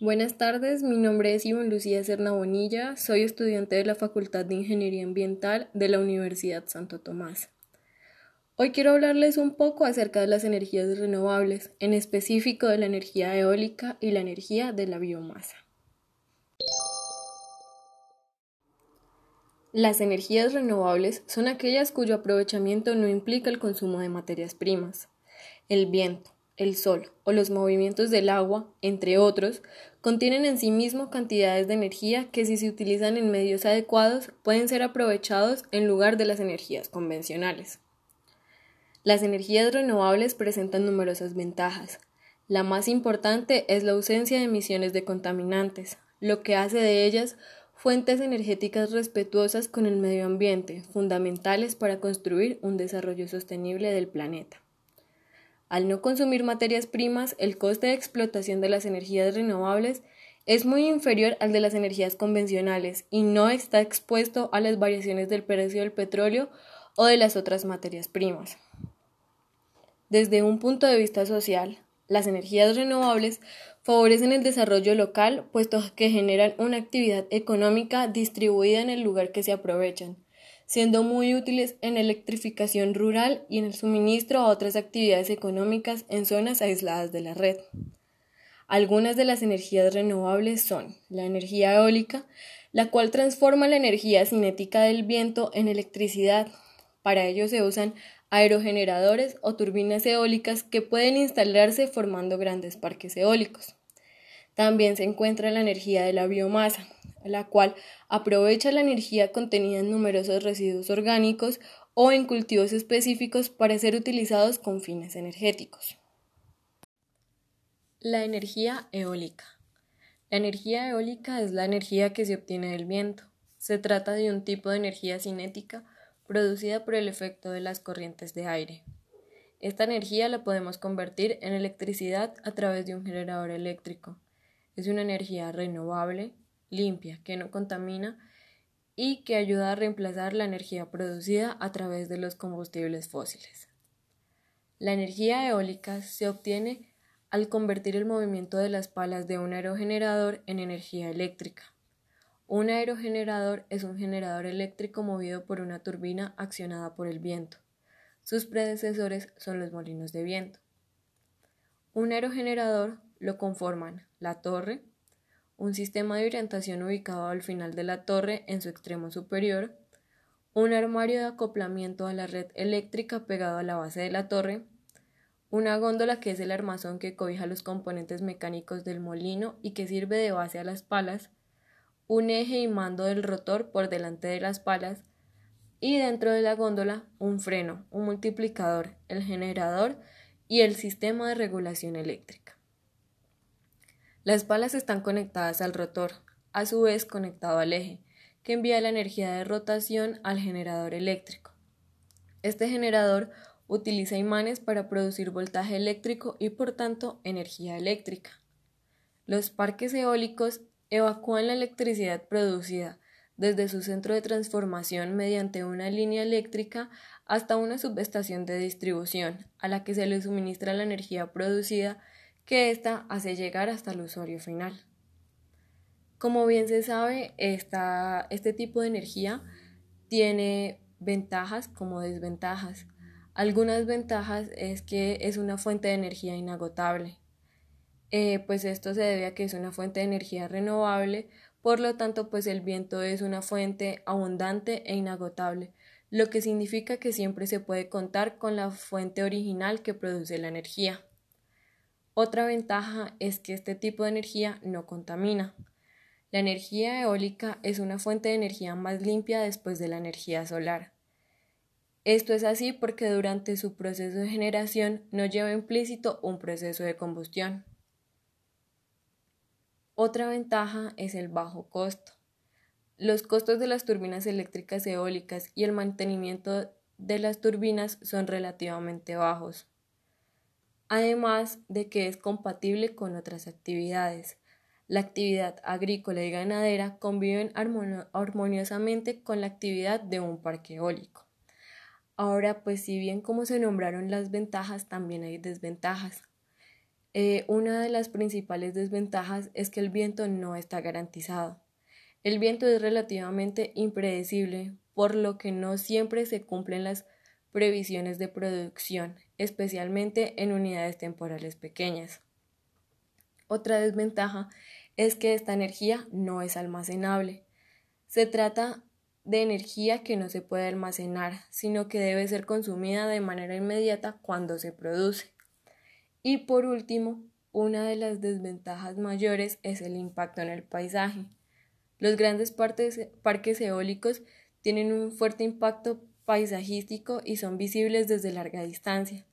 Buenas tardes, mi nombre es Iván Lucía Serna Bonilla, soy estudiante de la Facultad de Ingeniería Ambiental de la Universidad Santo Tomás. Hoy quiero hablarles un poco acerca de las energías renovables, en específico de la energía eólica y la energía de la biomasa. Las energías renovables son aquellas cuyo aprovechamiento no implica el consumo de materias primas. El viento, el sol o los movimientos del agua, entre otros, contienen en sí mismo cantidades de energía que si se utilizan en medios adecuados pueden ser aprovechados en lugar de las energías convencionales. Las energías renovables presentan numerosas ventajas. La más importante es la ausencia de emisiones de contaminantes, lo que hace de ellas fuentes energéticas respetuosas con el medio ambiente, fundamentales para construir un desarrollo sostenible del planeta. Al no consumir materias primas, el coste de explotación de las energías renovables es muy inferior al de las energías convencionales y no está expuesto a las variaciones del precio del petróleo o de las otras materias primas. Desde un punto de vista social, las energías renovables favorecen el desarrollo local, puesto que generan una actividad económica distribuida en el lugar que se aprovechan, siendo muy útiles en electrificación rural y en el suministro a otras actividades económicas en zonas aisladas de la red. Algunas de las energías renovables son la energía eólica, la cual transforma la energía cinética del viento en electricidad. Para ello se usan aerogeneradores o turbinas eólicas que pueden instalarse formando grandes parques eólicos. También se encuentra la energía de la biomasa, la cual aprovecha la energía contenida en numerosos residuos orgánicos o en cultivos específicos para ser utilizados con fines energéticos. La energía eólica. La energía eólica es la energía que se obtiene del viento. Se trata de un tipo de energía cinética producida por el efecto de las corrientes de aire. Esta energía la podemos convertir en electricidad a través de un generador eléctrico. Es una energía renovable, limpia, que no contamina y que ayuda a reemplazar la energía producida a través de los combustibles fósiles. La energía eólica se obtiene al convertir el movimiento de las palas de un aerogenerador en energía eléctrica. Un aerogenerador es un generador eléctrico movido por una turbina accionada por el viento. Sus predecesores son los molinos de viento. Un aerogenerador lo conforman la torre, un sistema de orientación ubicado al final de la torre en su extremo superior, un armario de acoplamiento a la red eléctrica pegado a la base de la torre, una góndola que es el armazón que cobija los componentes mecánicos del molino y que sirve de base a las palas, un eje y mando del rotor por delante de las palas y dentro de la góndola un freno, un multiplicador, el generador y el sistema de regulación eléctrica. Las palas están conectadas al rotor, a su vez conectado al eje, que envía la energía de rotación al generador eléctrico. Este generador utiliza imanes para producir voltaje eléctrico y por tanto energía eléctrica. Los parques eólicos evacúan la electricidad producida desde su centro de transformación mediante una línea eléctrica hasta una subestación de distribución, a la que se le suministra la energía producida que ésta hace llegar hasta el usuario final. Como bien se sabe, este tipo de energía tiene ventajas como desventajas. Algunas ventajas es que es una fuente de energía inagotable. Eh, pues esto se debe a que es una fuente de energía renovable, por lo tanto pues el viento es una fuente abundante e inagotable, lo que significa que siempre se puede contar con la fuente original que produce la energía. Otra ventaja es que este tipo de energía no contamina. La energía eólica es una fuente de energía más limpia después de la energía solar. Esto es así porque durante su proceso de generación no lleva implícito un proceso de combustión. Otra ventaja es el bajo costo. Los costos de las turbinas eléctricas eólicas y el mantenimiento de las turbinas son relativamente bajos además de que es compatible con otras actividades. La actividad agrícola y ganadera conviven armoniosamente con la actividad de un parque eólico. Ahora, pues si bien como se nombraron las ventajas, también hay desventajas. Eh, una de las principales desventajas es que el viento no está garantizado. El viento es relativamente impredecible, por lo que no siempre se cumplen las previsiones de producción, especialmente en unidades temporales pequeñas. Otra desventaja es que esta energía no es almacenable. Se trata de energía que no se puede almacenar, sino que debe ser consumida de manera inmediata cuando se produce. Y por último, una de las desventajas mayores es el impacto en el paisaje. Los grandes parques eólicos tienen un fuerte impacto paisajístico y son visibles desde larga distancia.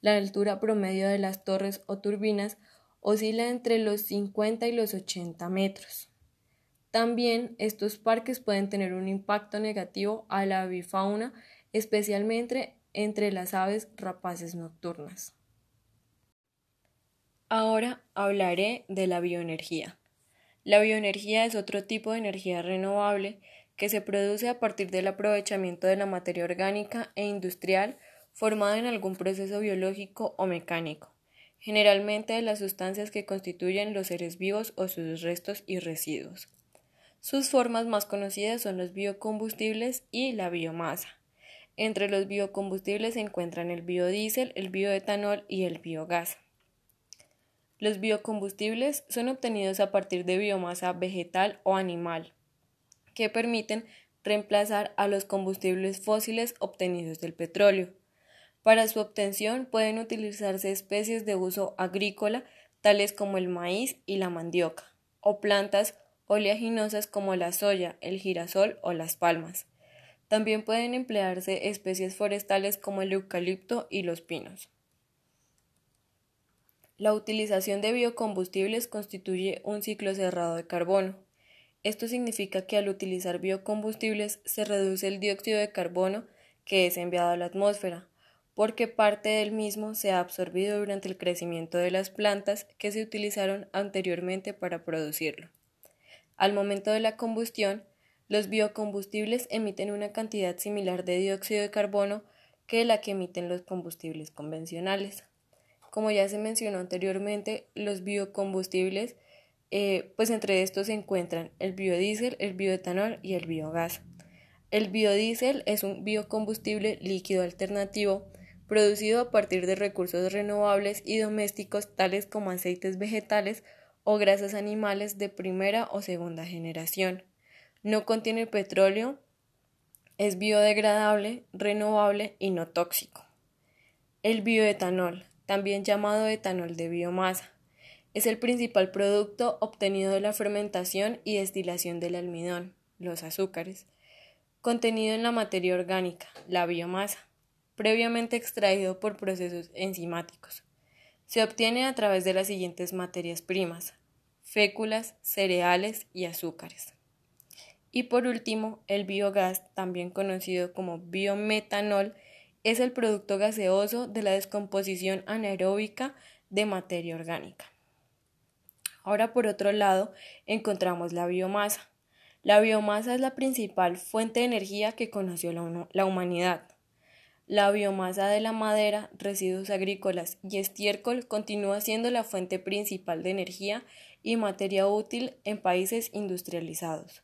La altura promedio de las torres o turbinas oscila entre los 50 y los 80 metros. También estos parques pueden tener un impacto negativo a la avifauna, especialmente entre las aves rapaces nocturnas. Ahora hablaré de la bioenergía. La bioenergía es otro tipo de energía renovable que se produce a partir del aprovechamiento de la materia orgánica e industrial formada en algún proceso biológico o mecánico, generalmente de las sustancias que constituyen los seres vivos o sus restos y residuos. Sus formas más conocidas son los biocombustibles y la biomasa. Entre los biocombustibles se encuentran el biodiesel, el bioetanol y el biogás. Los biocombustibles son obtenidos a partir de biomasa vegetal o animal, que permiten reemplazar a los combustibles fósiles obtenidos del petróleo. Para su obtención pueden utilizarse especies de uso agrícola tales como el maíz y la mandioca, o plantas oleaginosas como la soya, el girasol o las palmas. También pueden emplearse especies forestales como el eucalipto y los pinos. La utilización de biocombustibles constituye un ciclo cerrado de carbono. Esto significa que al utilizar biocombustibles se reduce el dióxido de carbono que es enviado a la atmósfera, porque parte del mismo se ha absorbido durante el crecimiento de las plantas que se utilizaron anteriormente para producirlo. Al momento de la combustión, los biocombustibles emiten una cantidad similar de dióxido de carbono que la que emiten los combustibles convencionales. Como ya se mencionó anteriormente, los biocombustibles eh, pues entre estos se encuentran el biodiesel, el bioetanol y el biogás. El biodiesel es un biocombustible líquido alternativo producido a partir de recursos renovables y domésticos tales como aceites vegetales o grasas animales de primera o segunda generación. No contiene petróleo, es biodegradable, renovable y no tóxico. El bioetanol, también llamado etanol de biomasa, es el principal producto obtenido de la fermentación y destilación del almidón, los azúcares, contenido en la materia orgánica, la biomasa, previamente extraído por procesos enzimáticos. Se obtiene a través de las siguientes materias primas, féculas, cereales y azúcares. Y por último, el biogás, también conocido como biometanol, es el producto gaseoso de la descomposición anaeróbica de materia orgánica. Ahora, por otro lado, encontramos la biomasa. La biomasa es la principal fuente de energía que conoció la, humanidad. La biomasa de la madera, residuos agrícolas y estiércol continúa siendo la fuente principal de energía y materia útil en países industrializados.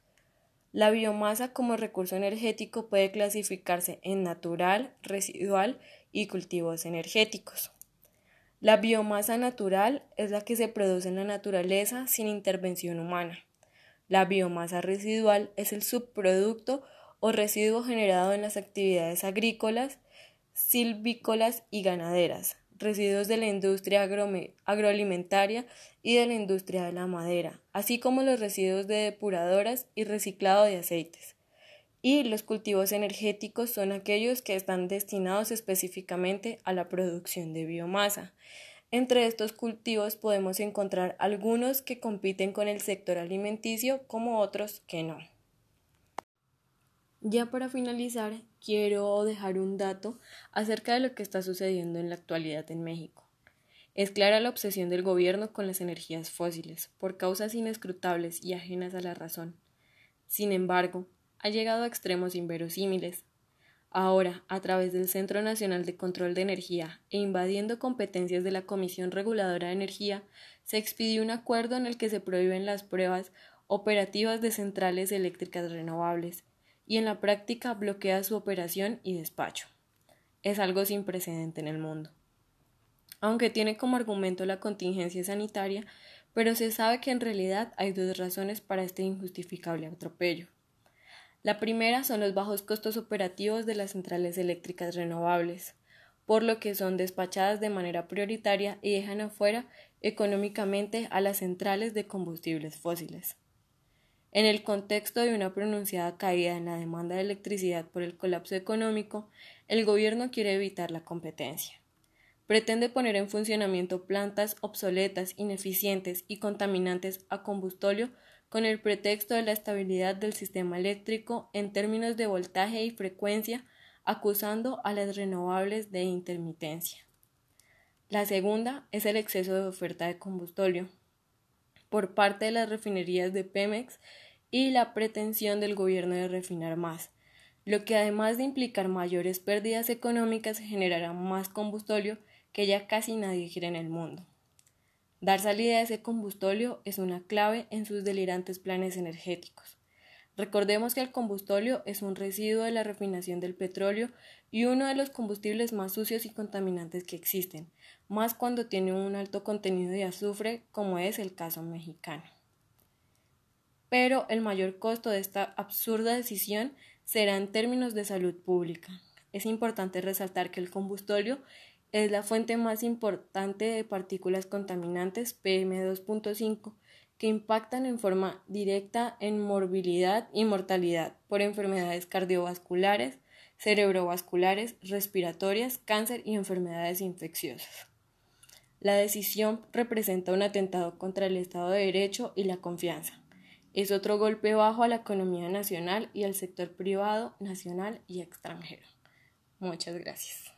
La biomasa como recurso energético puede clasificarse en natural, residual y cultivos energéticos. La biomasa natural es la que se produce en la naturaleza sin intervención humana. La biomasa residual es el subproducto o residuo generado en las actividades agrícolas, silvícolas y ganaderas, residuos de la industria agroalimentaria y de la industria de la madera, así como los residuos de depuradoras y reciclado de aceites y los cultivos energéticos son aquellos que están destinados específicamente a la producción de biomasa. Entre estos cultivos podemos encontrar algunos que compiten con el sector alimenticio como otros que no. Ya para finalizar, quiero dejar un dato acerca de lo que está sucediendo en la actualidad en México. Es clara la obsesión del gobierno con las energías fósiles, por causas inescrutables y ajenas a la razón. Sin embargo, ha llegado a extremos inverosímiles. Ahora, a través del Centro Nacional de Control de Energía e invadiendo competencias de la Comisión Reguladora de Energía, se expidió un acuerdo en el que se prohíben las pruebas operativas de centrales eléctricas renovables y en la práctica bloquea su operación y despacho. Es algo sin precedente en el mundo. Aunque tiene como argumento la contingencia sanitaria, pero se sabe que en realidad hay dos razones para este injustificable atropello. La primera son los bajos costos operativos de las centrales eléctricas renovables, por lo que son despachadas de manera prioritaria y dejan afuera económicamente a las centrales de combustibles fósiles. En el contexto de una pronunciada caída en la demanda de electricidad por el colapso económico, el gobierno quiere evitar la competencia. Pretende poner en funcionamiento plantas obsoletas, ineficientes y contaminantes a combustóleo con el pretexto de la estabilidad del sistema eléctrico en términos de voltaje y frecuencia, acusando a las renovables de intermitencia. La segunda es el exceso de oferta de combustóleo por parte de las refinerías de Pemex y la pretensión del gobierno de refinar más, lo que además de implicar mayores pérdidas económicas generará más combustóleo que ya casi nadie quiere en el mundo. Dar salida a ese combustóleo es una clave en sus delirantes planes energéticos. Recordemos que el combustóleo es un residuo de la refinación del petróleo y uno de los combustibles más sucios y contaminantes que existen, más cuando tiene un alto contenido de azufre, como es el caso mexicano. Pero el mayor costo de esta absurda decisión será en términos de salud pública. Es importante resaltar que el combustóleo es la fuente más importante de partículas contaminantes PM2.5 que impactan en forma directa en morbilidad y mortalidad por enfermedades cardiovasculares, cerebrovasculares, respiratorias, cáncer y enfermedades infecciosas. La decisión representa un atentado contra el Estado de Derecho y la confianza. Es otro golpe bajo a la economía nacional y al sector privado nacional y extranjero. Muchas gracias.